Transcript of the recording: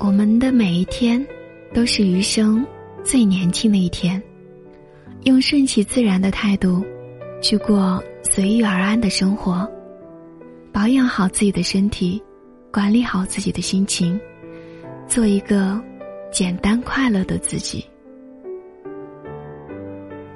我们的每一天都是余生最年轻的一天。用顺其自然的态度去过随遇而安的生活。保养好自己的身体管理好自己的心情做一个简单快乐的自己。